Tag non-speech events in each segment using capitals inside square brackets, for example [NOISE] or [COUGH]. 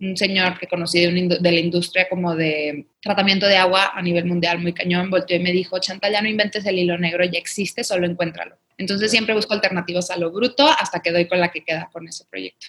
un señor que conocí de, de, la industria como de tratamiento de agua a nivel mundial muy cañón, volteó y me dijo, Chantal, ya no inventes el hilo negro, ya existe, solo encuéntralo. Entonces siempre busco alternativas a lo bruto hasta que doy con la que queda con ese proyecto.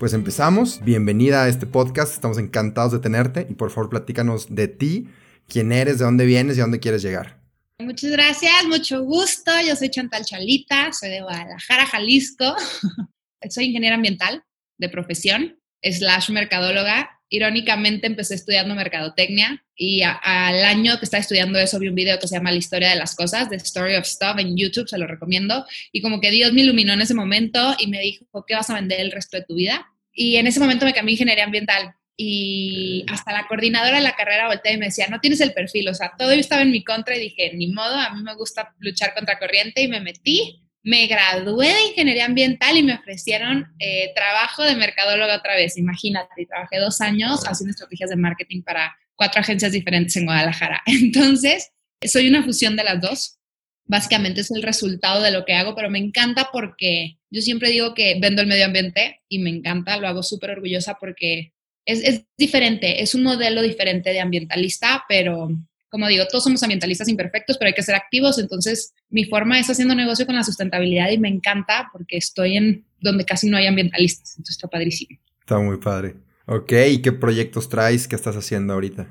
Pues empezamos. Bienvenida a este podcast. Estamos encantados de tenerte y por favor platícanos de ti, quién eres, de dónde vienes y a dónde quieres llegar. Muchas gracias, mucho gusto. Yo soy Chantal Chalita, soy de Guadalajara, Jalisco. [LAUGHS] soy ingeniera ambiental de profesión, slash mercadóloga. Irónicamente empecé estudiando mercadotecnia y al año que estaba estudiando eso vi un video que se llama La historia de las cosas, The Story of Stuff en YouTube, se lo recomiendo. Y como que Dios me iluminó en ese momento y me dijo, ¿qué vas a vender el resto de tu vida? Y en ese momento me cambié a ingeniería ambiental y hasta la coordinadora de la carrera volteé y me decía, no tienes el perfil, o sea, todo estaba en mi contra y dije, ni modo, a mí me gusta luchar contra corriente y me metí, me gradué de ingeniería ambiental y me ofrecieron eh, trabajo de mercadóloga otra vez, imagínate, trabajé dos años haciendo estrategias de marketing para cuatro agencias diferentes en Guadalajara. [LAUGHS] Entonces, soy una fusión de las dos. Básicamente es el resultado de lo que hago, pero me encanta porque yo siempre digo que vendo el medio ambiente y me encanta, lo hago súper orgullosa porque es, diferente, es un modelo diferente de ambientalista, pero como digo, todos somos ambientalistas imperfectos, pero hay que ser activos. Entonces, mi forma es haciendo negocio con la sustentabilidad y me encanta porque estoy en donde casi no hay ambientalistas. Entonces, está padrísimo. Está muy padre. Ok, ¿y qué proyectos traes? ¿Qué estás haciendo ahorita?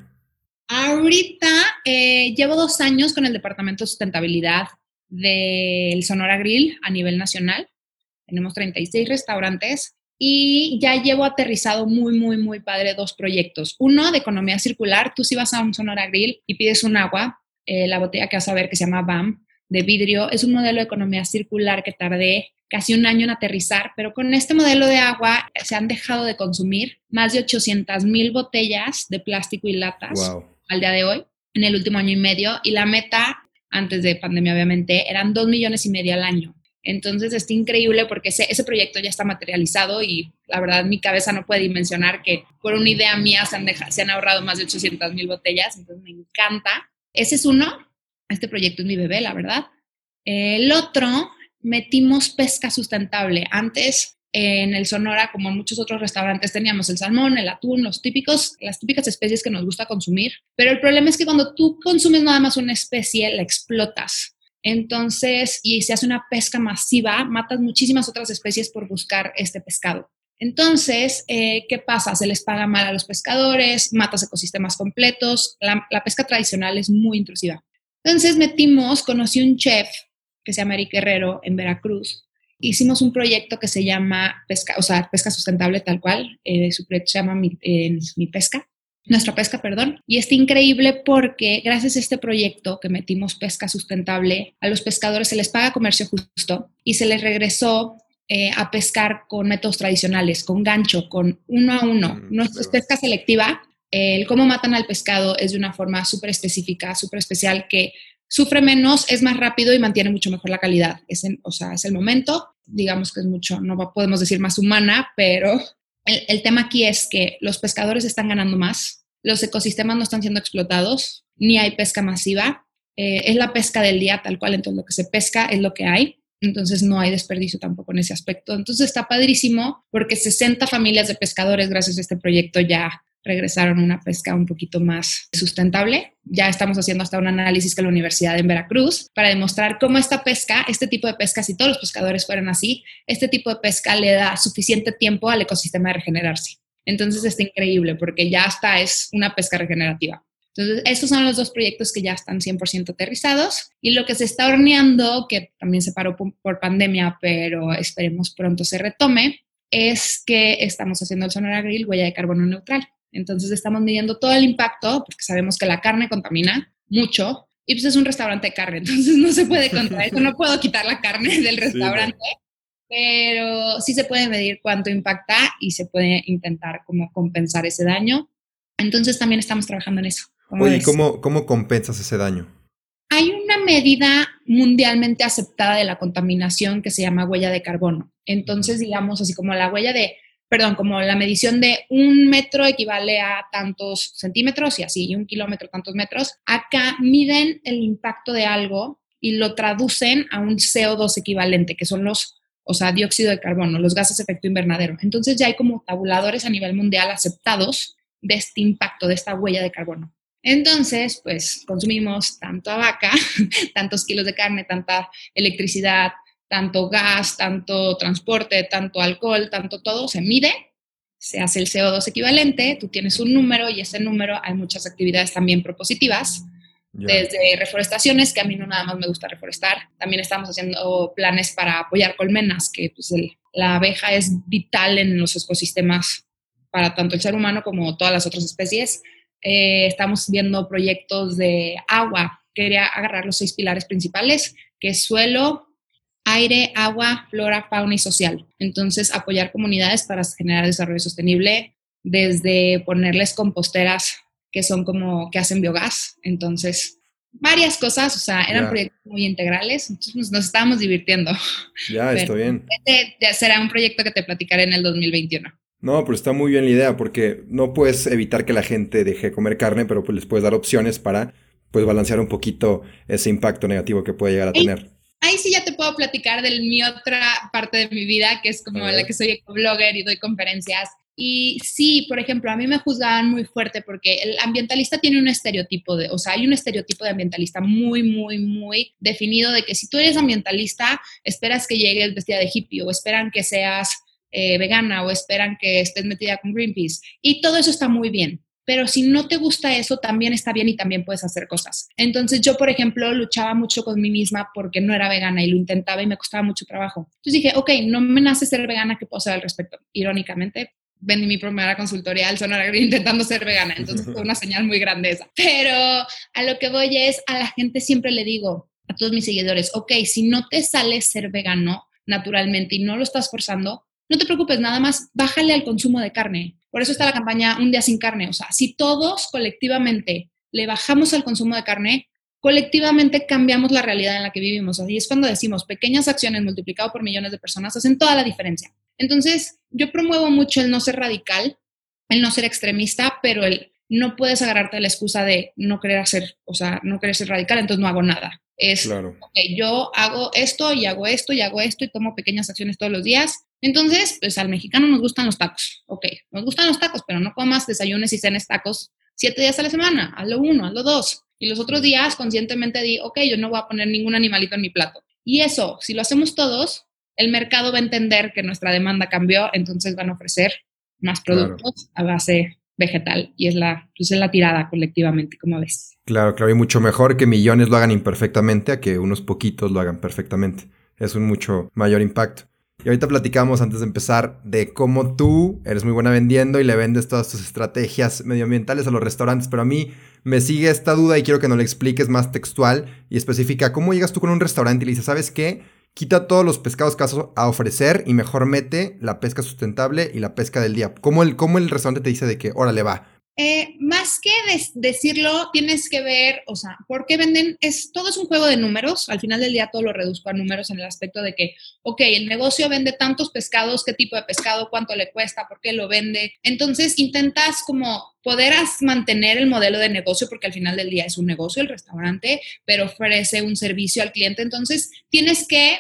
Ahorita eh, llevo dos años con el Departamento de Sustentabilidad del Sonora Grill a nivel nacional. Tenemos 36 restaurantes y ya llevo aterrizado muy, muy, muy padre dos proyectos. Uno de economía circular, tú si vas a un Sonora Grill y pides un agua, eh, la botella que vas a ver que se llama BAM, de vidrio, es un modelo de economía circular que tardé casi un año en aterrizar, pero con este modelo de agua se han dejado de consumir más de 800 mil botellas de plástico y latas al día de hoy, en el último año y medio, y la meta, antes de pandemia obviamente, eran dos millones y medio al año. Entonces está increíble porque ese, ese, proyecto ya está materializado y la verdad mi cabeza no puede dimensionar que por una idea mía se han, se han ahorrado más de 800 mil botellas, entonces me encanta. Ese es uno, este proyecto es mi bebé, la verdad. El otro, metimos pesca sustentable. Antes en el Sonora, como en muchos otros restaurantes, teníamos el salmón, el atún, los típicos, las típicas especies que nos gusta consumir. Pero el problema es que cuando tú consumes nada más una especie, la explotas. Entonces, y se hace una pesca masiva, matas muchísimas otras especies por buscar este pescado. Entonces, eh, ¿qué pasa? Se les paga mal a los pescadores, matas ecosistemas completos, la, pesca tradicional es muy intrusiva. Entonces metimos, conocí un chef que se llama Eric Guerrero en Veracruz, hicimos un proyecto que se llama pesca, o sea, pesca sustentable tal cual, eh, su proyecto se llama Mi Pesca, nuestra pesca, perdón. Y está increíble porque gracias a este proyecto que metimos pesca sustentable, a los pescadores se les paga comercio justo y se les regresó eh, a pescar con métodos tradicionales, con gancho, con uno a uno. Mm, no es pesca selectiva. El cómo matan al pescado es de una forma súper específica, súper especial, que sufre menos, es más rápido y mantiene mucho mejor la calidad. Es o sea, es el momento, digamos que es mucho, no podemos decir más humana, pero el, tema aquí es que los pescadores están ganando más, los ecosistemas no están siendo explotados, ni hay pesca masiva, eh, es la pesca del día tal cual, entonces lo que se pesca es lo que hay, entonces no hay desperdicio tampoco en ese aspecto. Entonces está padrísimo porque 60 familias de pescadores gracias a este proyecto ya regresaron una pesca un poquito más sustentable. Ya estamos haciendo hasta un análisis con la Universidad en Veracruz para demostrar cómo esta pesca, este tipo de pesca, si todos los pescadores fueran así, este tipo de pesca le da suficiente tiempo al ecosistema de regenerarse. Entonces está increíble porque ya hasta es una pesca regenerativa. Entonces, estos son los dos proyectos que ya están 100% aterrizados y lo que se está horneando, que también se paró por pandemia, pero esperemos pronto se retome, es que estamos haciendo el Sonora Grill huella de carbono neutral. Entonces estamos midiendo todo el impacto, porque sabemos que la carne contamina mucho, y pues es un restaurante de carne, [LAUGHS] entonces no se puede contra eso, no puedo quitar la carne del restaurante, pero sí se puede medir cuánto impacta y se puede intentar como compensar ese daño. Entonces también estamos trabajando en eso. Oye, ¿cómo, ¿cómo compensas ese daño? Hay una medida mundialmente aceptada de la contaminación que se llama huella de carbono. Entonces, digamos así como la huella de, perdón, como la medición de un metro equivale a tantos centímetros y así, y un kilómetro tantos metros. Acá miden el impacto de algo y lo traducen a un CO2 equivalente, que son los o sea, dióxido de carbono, los gases de efecto invernadero. Entonces ya hay como tabuladores a nivel mundial aceptados de este impacto, de esta huella de carbono. Entonces, pues consumimos tanto vaca, [LAUGHS] tantos kilos de carne, tanta electricidad, tanto gas, tanto transporte, tanto alcohol, tanto todo, se mide, se hace el CO2 equivalente, tú tienes un número y ese número hay muchas actividades también propositivas desde reforestaciones, que a mí no nada más me gusta reforestar. También estamos haciendo planes para apoyar colmenas, que pues la abeja es vital en los ecosistemas para tanto el ser humano como todas las otras especies. Eh, estamos viendo proyectos de agua. Quería agarrar los seis pilares principales, que es suelo, aire, agua, flora, fauna y social. Entonces, apoyar comunidades para generar desarrollo sostenible, desde ponerles composteras que son como que hacen biogás. Entonces, varias cosas, o sea, eran proyectos muy integrales, entonces nos, estábamos divirtiendo. Ya, está bien. Este será un proyecto que te platicaré en el 2021. No, pero está muy bien la idea porque no puedes evitar que la gente deje de comer carne, pero pues les puedes dar opciones para pues balancear un poquito ese impacto negativo que puede llegar a tener. Ahí sí ya te puedo platicar de mi otra parte de mi vida, que es como la que soy blogger y doy conferencias. Y sí, por ejemplo, a mí me juzgaban muy fuerte porque el ambientalista tiene un estereotipo de, o sea, hay un estereotipo de ambientalista muy, muy, muy definido de que si tú eres ambientalista, esperas que llegues vestida de hippie o esperan que seas eh, vegana o esperan que estés metida con Greenpeace. Y todo eso está muy bien. Pero si no te gusta eso, también está bien y también puedes hacer cosas. Entonces yo, por ejemplo, luchaba mucho con mí misma porque no era vegana y lo intentaba y me costaba mucho trabajo. Entonces dije, ok, no me nace ser vegana, ¿qué puedo hacer al respecto? Irónicamente, vendí mi primera consultoría al Sonora [LAUGHS] intentando ser vegana, entonces fue una señal muy grande esa. Pero a lo que voy es, a la gente siempre le digo, a todos mis seguidores, ok, si no te sale ser vegano naturalmente y no lo estás forzando, no te preocupes, nada más bájale al consumo de carne. Por eso está la campaña Un día sin carne. O sea, si todos colectivamente le bajamos al consumo de carne, colectivamente cambiamos la realidad en la que vivimos. Así es cuando decimos pequeñas acciones multiplicado por millones de personas hacen toda la diferencia. Entonces, yo promuevo mucho el no ser radical, el no ser extremista, pero el no puedes agarrarte a la excusa de no querer hacer, o sea, no querer ser radical, entonces no hago nada. Es, claro. yo hago esto y hago esto y hago esto y tomo pequeñas acciones todos los días. Entonces, pues al mexicano nos gustan los tacos. Ok, nos gustan los tacos, pero no comas desayunes y cenes tacos siete días a la semana. Hazlo uno, hazlo dos. Y los otros días conscientemente di, ok, yo no voy a poner ningún animalito en mi plato. Y eso, si lo hacemos todos, el mercado va a entender que nuestra demanda cambió, entonces van a ofrecer más productos a base vegetal y es la, pues es la tirada colectivamente, como ves. Claro, claro, y mucho mejor que millones lo hagan imperfectamente a que unos poquitos lo hagan perfectamente. Es un mucho mayor impacto. Y ahorita platicamos antes de empezar de cómo tú eres muy buena vendiendo y le vendes todas tus estrategias medioambientales a los restaurantes, pero a mí me sigue esta duda y quiero que nos la expliques más textual y específica. ¿Cómo llegas tú con un restaurante y le dices, ¿sabes qué? Quita todos los pescados que vas a ofrecer y mejor mete la pesca sustentable y la pesca del día. ¿Cómo el, cómo el restaurante te dice de que, órale, va? Eh, más que decirlo, tienes que ver, o sea, ¿por qué venden? Es, todo es un juego de números. Al final del día todo lo reduzco a números en el aspecto de que, ok, el negocio vende tantos pescados, qué tipo de pescado, cuánto le cuesta, por qué lo vende. Entonces intentas como poder mantener el modelo de negocio, porque al final del día es un negocio el restaurante, pero ofrece un servicio al cliente. Entonces tienes que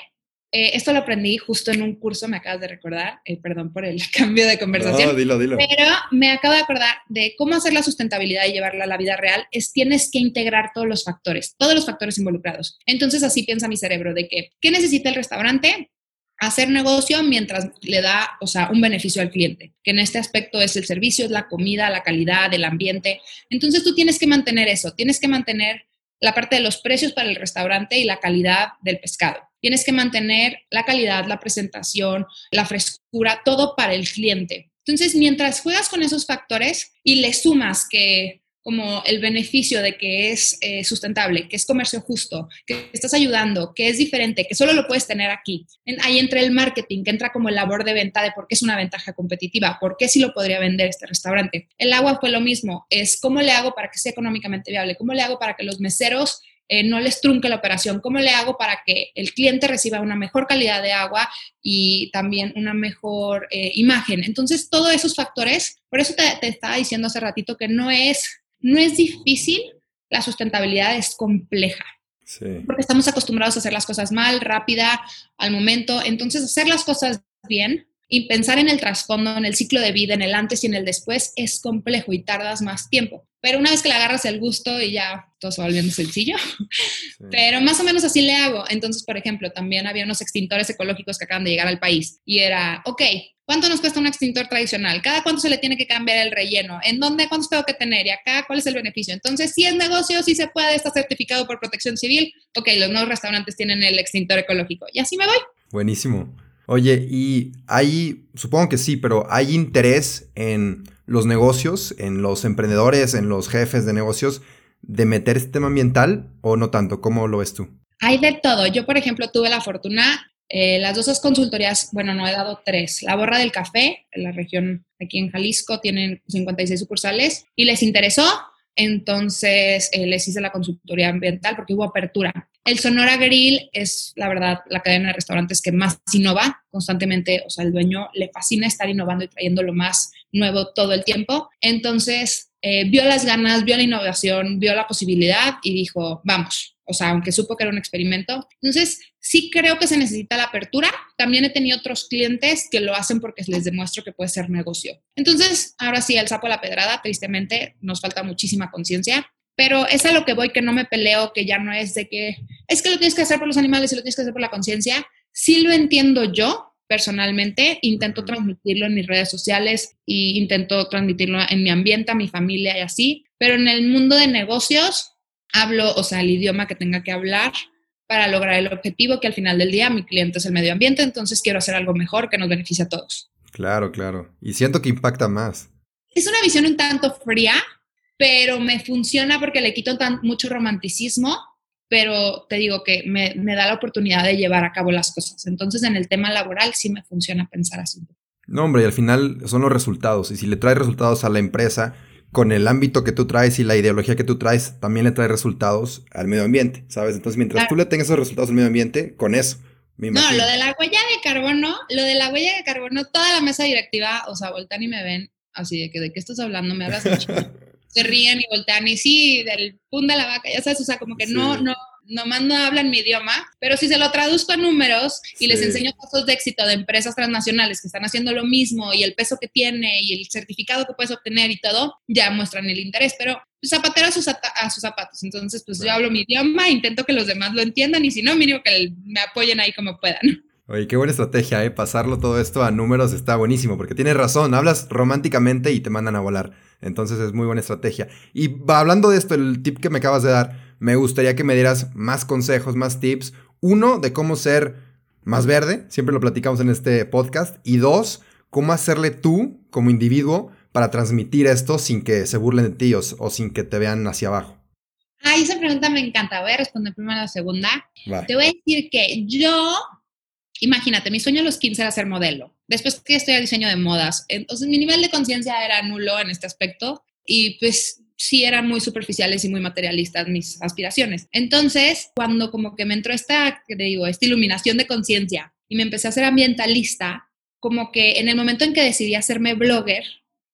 eh, esto lo aprendí justo en un curso, me acabas de recordar, eh, perdón por el [LAUGHS] cambio de conversación. No, dilo, dilo. Pero me acabo de acordar de cómo hacer la sustentabilidad y llevarla a la vida real, es tienes que integrar todos los factores, todos los factores involucrados. Entonces así piensa mi cerebro de que, ¿qué necesita el restaurante? Hacer negocio mientras le da, o sea, un beneficio al cliente, que en este aspecto es el servicio, es la comida, la calidad, el ambiente. Entonces tú tienes que mantener eso, tienes que mantener la parte de los precios para el restaurante y la calidad del pescado. Tienes que mantener la calidad, la presentación, la frescura, todo para el cliente. Entonces, mientras juegas con esos factores y le sumas que como el beneficio de que es eh, sustentable, que es comercio justo, que estás ayudando, que es diferente, que solo lo puedes tener aquí. ahí entra el marketing, que entra como el labor de venta de por qué es una ventaja competitiva, por qué sí lo podría vender este restaurante. El agua fue lo mismo, es cómo le hago para que sea económicamente viable, cómo le hago para que los meseros eh, no les trunque la operación, cómo le hago para que el cliente reciba una mejor calidad de agua y también una mejor eh, imagen. Entonces, todos esos factores, por eso te, te estaba diciendo hace ratito que no es no es difícil, la sustentabilidad es compleja. Porque estamos acostumbrados a hacer las cosas mal, rápida, al momento. Entonces, hacer las cosas bien y pensar en el trasfondo, en el ciclo de vida, en el antes y en el después, es complejo y tardas más tiempo. Pero una vez que le agarras el gusto y ya todo se va volviendo sencillo. Pero más o menos así le hago. Entonces, por ejemplo, también había unos extintores ecológicos que acaban de llegar al país y era, ok, ¿Cuánto nos cuesta un extintor tradicional? ¿Cada cuánto se le tiene que cambiar el relleno? ¿En dónde, cuántos tengo que tener? ¿Y acá cuál es el beneficio? Entonces, si es negocio, si se puede, está certificado por protección civil. Ok, los nuevos restaurantes tienen el extintor ecológico. Y así me voy. Buenísimo. Oye, y hay, supongo que sí, pero hay interés en los negocios, en los emprendedores, en los jefes de negocios, de meter este tema ambiental o no tanto? ¿Cómo lo ves tú? Hay de todo. Yo, por ejemplo, tuve la fortuna eh, las dos consultorías, bueno, no he dado tres. La Borra del Café, en la región aquí en Jalisco, tienen 56 sucursales y les interesó, entonces eh, les hice la consultoría ambiental porque hubo apertura. El Sonora Grill es, la verdad, la cadena de restaurantes que más innova constantemente, o sea, el dueño le fascina estar innovando y trayendo lo más nuevo todo el tiempo. Entonces, eh, vio las ganas, vio la innovación, vio la posibilidad y dijo, vamos, o sea, aunque supo que era un experimento. Entonces, sí creo que se necesita la apertura. También he tenido otros clientes que lo hacen porque les demuestro que puede ser negocio. Entonces, ahora sí, el sapo a la pedrada, tristemente, nos falta muchísima conciencia. Pero es a lo que voy, que no me peleo, que ya no es de que es que lo tienes que hacer por los animales y lo tienes que hacer por la conciencia. Sí lo entiendo yo, personalmente, intento transmitirlo en mis redes sociales y intento transmitirlo en mi ambiente, a mi familia y así, pero en el mundo de negocios hablo, o sea, el idioma que tenga que hablar para lograr el objetivo que al final del día mi cliente es el medio ambiente, entonces quiero hacer algo mejor que nos beneficie a todos. Claro, claro. Y siento que impacta más. Es una visión un tanto fría, pero me funciona porque le quito tan, mucho romanticismo, pero te digo que me, me da la oportunidad de llevar a cabo las cosas. Entonces en el tema laboral sí me funciona pensar así. No, hombre, y al final son los resultados. Y si le trae resultados a la empresa, con el ámbito que tú traes y la ideología que tú traes, también le trae resultados al medio ambiente, ¿sabes? Entonces, mientras tú le tengas esos resultados al medio ambiente, con eso. Me no, lo de la huella de carbono, lo de la huella de carbono, toda la mesa directiva, o sea, voltean y me ven así de que, ¿de qué estás hablando? Me hablas mucho. [LAUGHS] Se ríen y voltean y sí, del pum de la vaca, ya sabes, o sea, como que no, no, nomás no hablan mi idioma, pero si se lo traduzco a números y les enseño casos de éxito de empresas transnacionales que están haciendo lo mismo y el peso que tiene y el certificado que puedes obtener y todo, ya muestran el interés, pero zapatero a sus, a sus zapatos. Entonces, pues yo hablo mi idioma, intento que los demás lo entiendan y si no, mínimo que me apoyen ahí como puedan. [LAUGHS] Oye, qué buena estrategia, ¿eh? Pasarlo todo esto a números está buenísimo, porque tienes razón, hablas románticamente y te mandan a volar. Entonces es muy buena estrategia. Y hablando de esto, el tip que me acabas de dar, me gustaría que me dieras más consejos, más tips. Uno, de cómo ser más verde, siempre lo platicamos en este podcast. Y dos, cómo hacerle tú, como individuo, para transmitir esto sin que se burlen de ti o, sin que te vean hacia abajo. Ah, esa pregunta me encanta. Voy a responder primero a la segunda. Te voy a decir que yo, imagínate, mi sueño a los 15 era ser modelo. Después que estoy a diseño de modas. Entonces mi nivel de conciencia era nulo en este aspecto. Y pues sí eran muy superficiales y muy materialistas mis aspiraciones. Entonces, cuando como que me entró esta, te digo, esta iluminación de conciencia y me empecé a ser ambientalista, como que en el momento en que decidí hacerme blogger,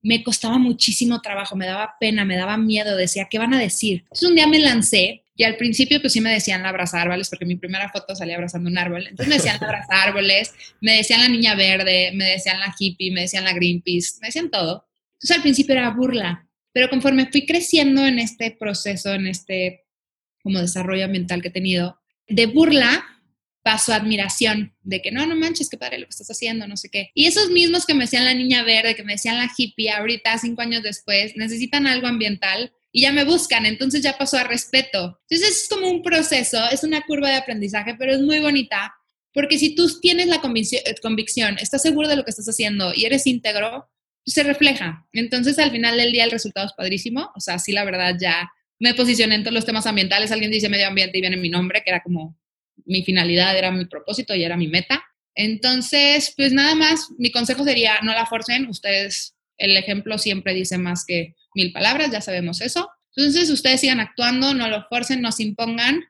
me costaba muchísimo trabajo, me daba pena, me daba miedo, decía, ¿qué van a decir? Entonces un día me lancé y al principio pues sí me decían la abraza árboles, porque mi primera foto salía abrazando un árbol. Entonces me decían la abraza árboles, me decían la niña verde, me decían la hippie, me decían la Greenpeace, me decían todo. Entonces al principio era burla, pero conforme fui creciendo en este proceso, en este como desarrollo ambiental que he tenido, de burla pasó a admiración, de que no, no manches, qué padre lo que estás haciendo, no sé qué. Y esos mismos que me decían la niña verde, que me decían la hippie, ahorita, cinco años después, necesitan algo ambiental y ya me buscan, entonces ya pasó a respeto. Entonces es como un proceso, es una curva de aprendizaje, pero es muy bonita, porque si tú tienes la convicción, estás seguro de lo que estás haciendo y eres íntegro, se refleja. Entonces, al final del día, el resultado es padrísimo. O sea, sí, la verdad, ya me posicioné en todos los temas ambientales. Alguien dice medio ambiente y viene mi nombre, que era como mi finalidad, era mi propósito y era mi meta. Entonces, pues nada más, mi consejo sería, no la forcen. Ustedes, el ejemplo siempre dice más que mil palabras, ya sabemos eso. Entonces, ustedes sigan actuando, no lo forcen, no se impongan.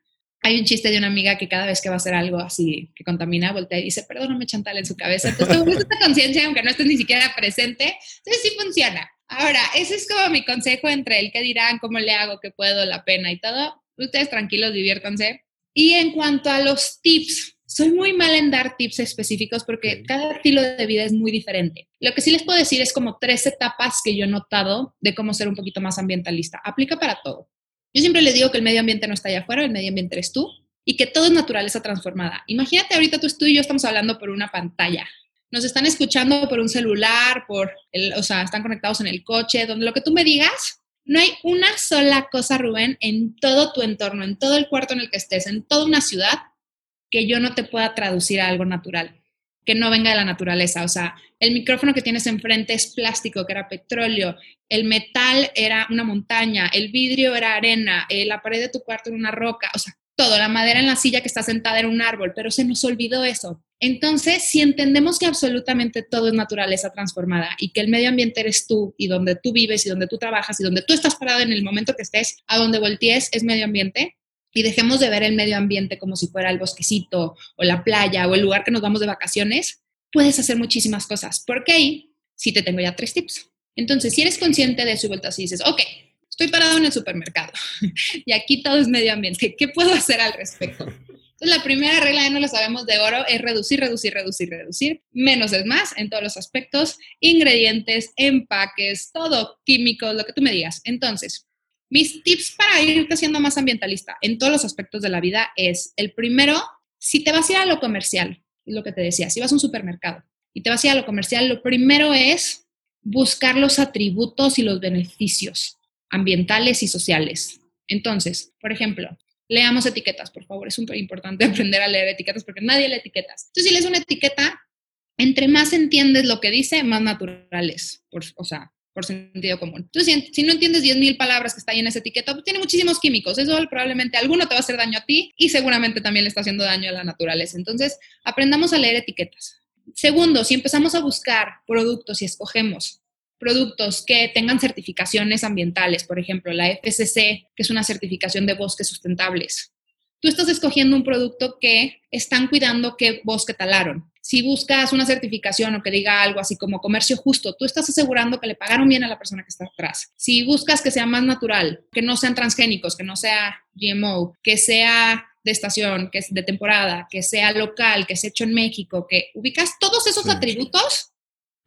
Hay un chiste de una amiga que cada vez que va a hacer algo así que contamina, voltea y dice, perdóname, Chantal, en su cabeza. Entonces, esta conciencia, aunque no estés ni siquiera presente. Entonces, sí funciona. Ahora, ese es como mi consejo entre el que dirán, cómo le hago, qué puedo, la pena y todo. Ustedes tranquilos, diviértanse. Y en cuanto a los tips, soy muy mal en dar tips específicos porque cada estilo de vida es muy diferente. Lo que sí les puedo decir es como tres etapas que yo he notado de cómo ser un poquito más ambientalista. Aplica para todo. Yo siempre les digo que el medio ambiente no está allá afuera, el medio ambiente eres tú y que todo es naturaleza transformada. Imagínate ahorita tú, tú y yo estamos hablando por una pantalla nos están escuchando por un celular, por el, o sea, están conectados en el coche, donde lo que tú me digas, no hay una sola cosa, Rubén, en todo tu entorno, en todo el cuarto en el que estés, en toda una ciudad, que yo no te pueda traducir a algo natural, que no venga de la naturaleza. O sea, el micrófono que tienes enfrente es plástico, que era petróleo, el metal era una montaña, el vidrio era arena, eh, la pared de tu cuarto era una roca, o sea, todo, la madera en la silla que está sentada en un árbol, pero se nos olvidó eso. Entonces, si entendemos que absolutamente todo es naturaleza transformada y que el medio ambiente eres tú y donde tú vives y donde tú trabajas y donde tú estás parado en el momento que estés, a donde voltees es medio ambiente, y dejemos de ver el medio ambiente como si fuera el bosquecito o la playa o el lugar que nos vamos de vacaciones, puedes hacer muchísimas cosas. Porque ahí sí te tengo ya tres tips. Entonces, si eres consciente de eso y vueltas dices, ok, estoy parado en el supermercado [LAUGHS] y aquí todo es medio ambiente, ¿qué puedo hacer al respecto? Entonces, la primera regla, ya no lo sabemos de oro, es reducir, reducir, reducir, reducir. Menos es más en todos los aspectos, ingredientes, empaques, todo, químicos, lo que tú me digas. Entonces, mis tips para irte haciendo más ambientalista en todos los aspectos de la vida es, el primero, si te vas a ir a lo comercial, lo que te decía, si vas a un supermercado y te vas a ir a lo comercial, lo primero es buscar los atributos y los beneficios ambientales y sociales. Entonces, por ejemplo, leamos etiquetas, por favor. Es súper importante [LAUGHS] aprender a leer etiquetas porque nadie lee etiquetas. Entonces, si lees una etiqueta, entre más entiendes lo que dice, más natural es, por, o sea, por sentido común. Entonces, si, no entiendes 10.000 palabras que está ahí en esa etiqueta, pues tiene muchísimos químicos. Eso probablemente alguno te va a hacer daño a ti y seguramente también le está haciendo daño a la naturaleza. Entonces, aprendamos a leer etiquetas. Segundo, si empezamos a buscar productos y escogemos productos que tengan certificaciones ambientales, por ejemplo, la FCC, que es una certificación de bosques sustentables. Tú estás escogiendo un producto que están cuidando qué bosque talaron. Si buscas una certificación o que diga algo así como comercio justo, tú estás asegurando que le pagaron bien a la persona que está atrás. Si buscas que sea más natural, que no sean transgénicos, que no sea GMO, que sea de estación, que es de temporada, que sea local, que sea hecho en México, que ubicas todos esos atributos,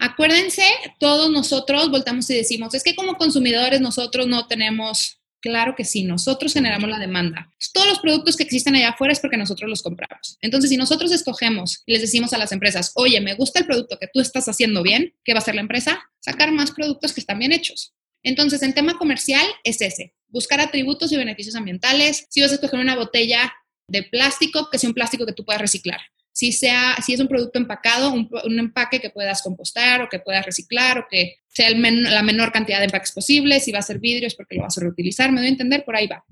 Acuérdense, todos nosotros voltamos y decimos, es que como consumidores nosotros no tenemos, claro que sí, nosotros generamos la demanda. Todos los productos que existen allá afuera es porque nosotros los compramos. Entonces, si nosotros escogemos y les decimos a las empresas, oye, me gusta el producto que tú estás haciendo bien, ¿qué va a hacer la empresa? Sacar más productos que están bien hechos. Entonces, en tema comercial es ese, buscar atributos y beneficios ambientales. Si vas a escoger una botella de plástico, que sea un plástico que tú puedas reciclar si, sea, si es un producto empacado, un, empaque que puedas compostar o que puedas reciclar o que sea la menor cantidad de empaques posible, si va a ser vidrio es porque lo vas a reutilizar, me doy a entender, por ahí va.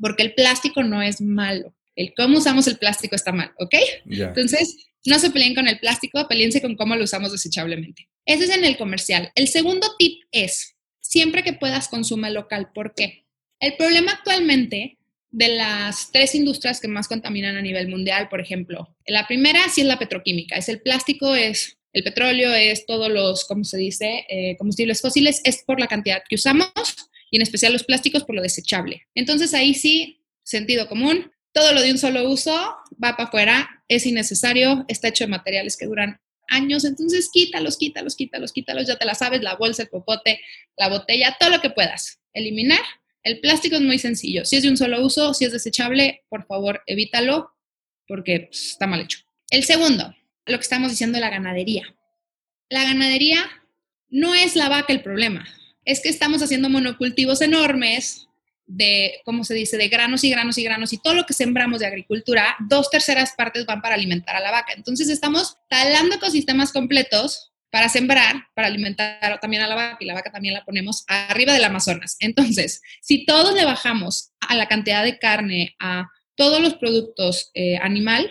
Porque el plástico no es malo, el cómo usamos el plástico está mal, ¿ok? Entonces, no se peleen con el plástico, peleense con cómo lo usamos desechablemente. Ese es en el comercial. El segundo tip es, siempre que puedas, consume local. ¿Por qué? El problema actualmente de las tres industrias que más contaminan a nivel mundial, por ejemplo. La primera sí es la petroquímica, es el plástico, es el petróleo, es todos los, ¿cómo se dice?, eh, combustibles fósiles, es por la cantidad que usamos y en especial los plásticos por lo desechable. Entonces ahí sí, sentido común, todo lo de un solo uso va para afuera, es innecesario, está hecho de materiales que duran años, entonces quítalos, quítalos, quítalos, quítalos, ya te la sabes, la bolsa, el popote, la botella, todo lo que puedas. Eliminar el plástico es muy sencillo. Si es de un solo uso, si es desechable, por favor, evítalo porque pues, está mal hecho. El segundo, lo que estamos diciendo de la ganadería. La ganadería no es la vaca el problema. Es que estamos haciendo monocultivos enormes de, ¿cómo se dice?, de granos y granos y granos y todo lo que sembramos de agricultura, dos terceras partes van para alimentar a la vaca. Entonces estamos talando ecosistemas completos para sembrar, para alimentar también a la vaca y la vaca también la ponemos arriba del Amazonas. Entonces, si todos le bajamos a la cantidad de carne, a todos los productos eh, animal,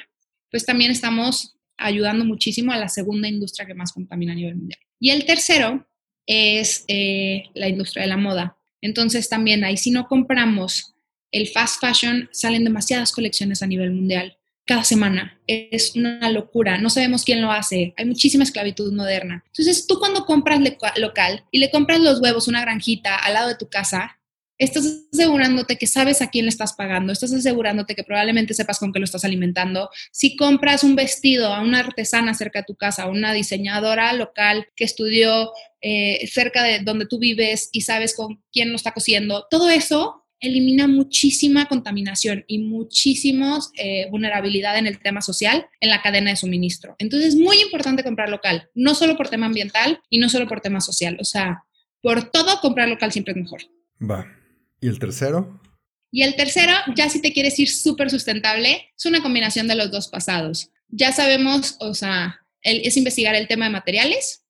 pues también estamos ayudando muchísimo a la segunda industria que más contamina a nivel mundial. Y el tercero es eh, la industria de la moda. Entonces también ahí si no compramos el fast fashion, salen demasiadas colecciones a nivel mundial cada semana. Es una locura. No sabemos quién lo hace. Hay muchísima esclavitud moderna. Entonces, tú cuando compras local y le compras los huevos, una granjita al lado de tu casa, estás asegurándote que sabes a quién le estás pagando, estás asegurándote que probablemente sepas con qué lo estás alimentando. Si compras un vestido a una artesana cerca de tu casa, a una diseñadora local que estudió eh, cerca de donde tú vives y sabes con quién lo está cosiendo, todo eso elimina muchísima contaminación y muchísima eh, vulnerabilidad en el tema social en la cadena de suministro. Entonces es muy importante comprar local, no solo por tema ambiental y no solo por tema social. O sea, por todo comprar local siempre es mejor. Va. ¿Y el tercero? Y el tercero, ya si te quieres ir súper sustentable, es una combinación de los dos pasados. Ya sabemos, o sea, es investigar el tema de materiales,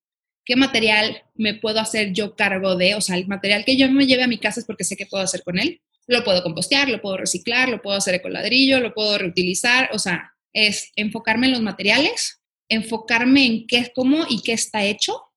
qué material me puedo hacer yo cargo de, o sea, el material que yo me lleve a mi casa es porque sé qué puedo hacer con él. Lo puedo compostear, lo puedo reciclar, lo puedo hacer con ladrillo, lo puedo reutilizar, o sea, es enfocarme en los materiales, enfocarme en qué, cómo y qué está hecho, o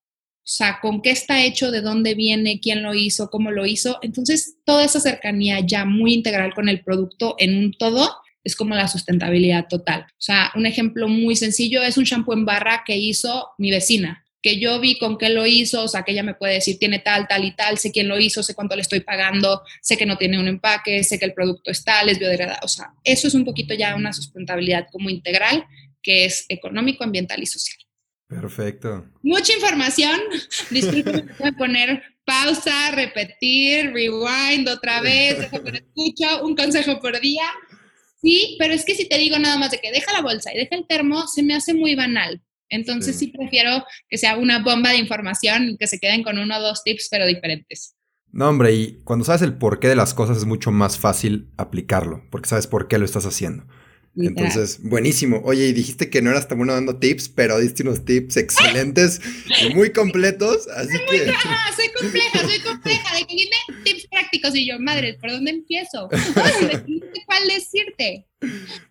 sea, con qué está hecho, de dónde viene, quién lo hizo, cómo lo hizo. Entonces, toda esa cercanía ya muy integral con el producto en un todo es como la sustentabilidad total. O sea, un ejemplo muy sencillo es un shampoo en barra que hizo mi vecina que yo vi con qué lo hizo, o sea, que ella me puede decir, tiene tal, tal y tal, sé quién lo hizo, sé cuánto le estoy pagando, sé que no tiene un empaque, sé que el producto es tal, es biodegradable, o sea, eso es un poquito ya una sustentabilidad como integral, que es económico, ambiental y social. Perfecto. Mucha información, [LAUGHS] disculpen, poner pausa, repetir, rewind otra vez, escucho, un consejo por día. Sí, pero es que si te digo nada más de que deja la bolsa y deja el termo, se me hace muy banal. Entonces sí. prefiero que sea una bomba de información y que se queden con uno o dos tips, pero diferentes. No, hombre, y cuando sabes el porqué de las cosas es mucho más fácil aplicarlo, porque sabes por qué lo estás haciendo. Entonces, buenísimo. Oye, y dijiste que no eras tan bueno dando tips, pero diste unos tips excelentes y muy completos, así soy que... Muy, [LAUGHS] soy compleja, soy compleja. De que dime tips prácticos y yo, madre, ¿por dónde empiezo? [LAUGHS] cuál decirte.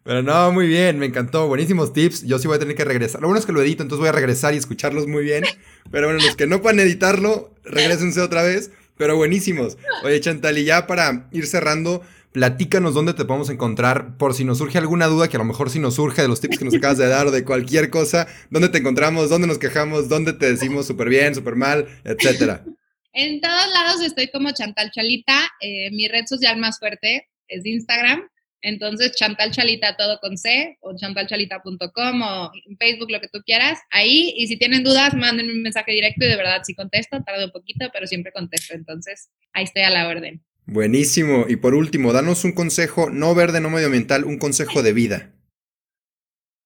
Pero no, muy bien, me encantó. Buenísimos tips. Yo sí voy a tener que regresar. Lo bueno es que lo edito, entonces voy a regresar y escucharlos muy bien. Pero bueno, los que no puedan editarlo, regresense otra vez. Pero buenísimos. Oye, Chantal, y ya para ir cerrando, platícanos dónde te podemos encontrar por si nos surge alguna duda, que a lo mejor si nos surge de los tips que nos acabas de dar o de cualquier cosa, dónde te encontramos, dónde nos quejamos, dónde te decimos súper bien, súper mal, etcétera. [LAUGHS] En todos lados estoy como Chantal Chalita. Eh, mi red social más fuerte es Instagram. Entonces, Chantal Chalita todo con C o chantalchalita.com o Facebook, lo que tú quieras. Ahí, y si tienen dudas, mándenme un mensaje directo y de verdad sí contesto. Tardo un poquito, pero siempre contesto. Entonces, ahí estoy a la orden. Buenísimo. Y por último, danos un consejo, no verde, no medioambiental, un consejo de vida.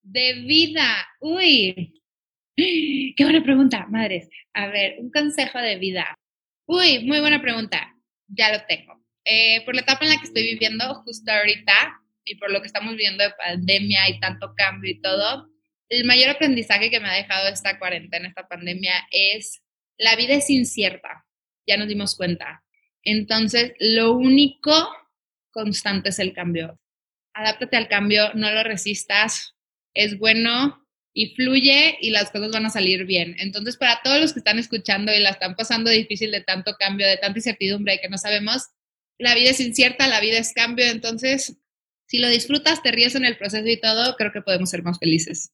De vida. Uy. Qué buena pregunta, madres. A ver, un consejo de vida. Uy, muy buena pregunta. Ya lo tengo. Eh, por la etapa en la que estoy viviendo justo ahorita y por lo que estamos viendo de pandemia y tanto cambio y todo, el mayor aprendizaje que me ha dejado esta cuarentena, esta pandemia, es la vida es incierta. Ya nos dimos cuenta. Entonces, lo único constante es el cambio. Adáptate al cambio, no lo resistas, es bueno y fluye y las cosas van a salir bien. Entonces, para todos los que están escuchando y la están pasando difícil de tanto cambio, de tanta incertidumbre y que no sabemos, la vida es incierta, la vida es cambio, entonces si lo disfrutas, te ríes en el proceso y todo, creo que podemos ser más felices.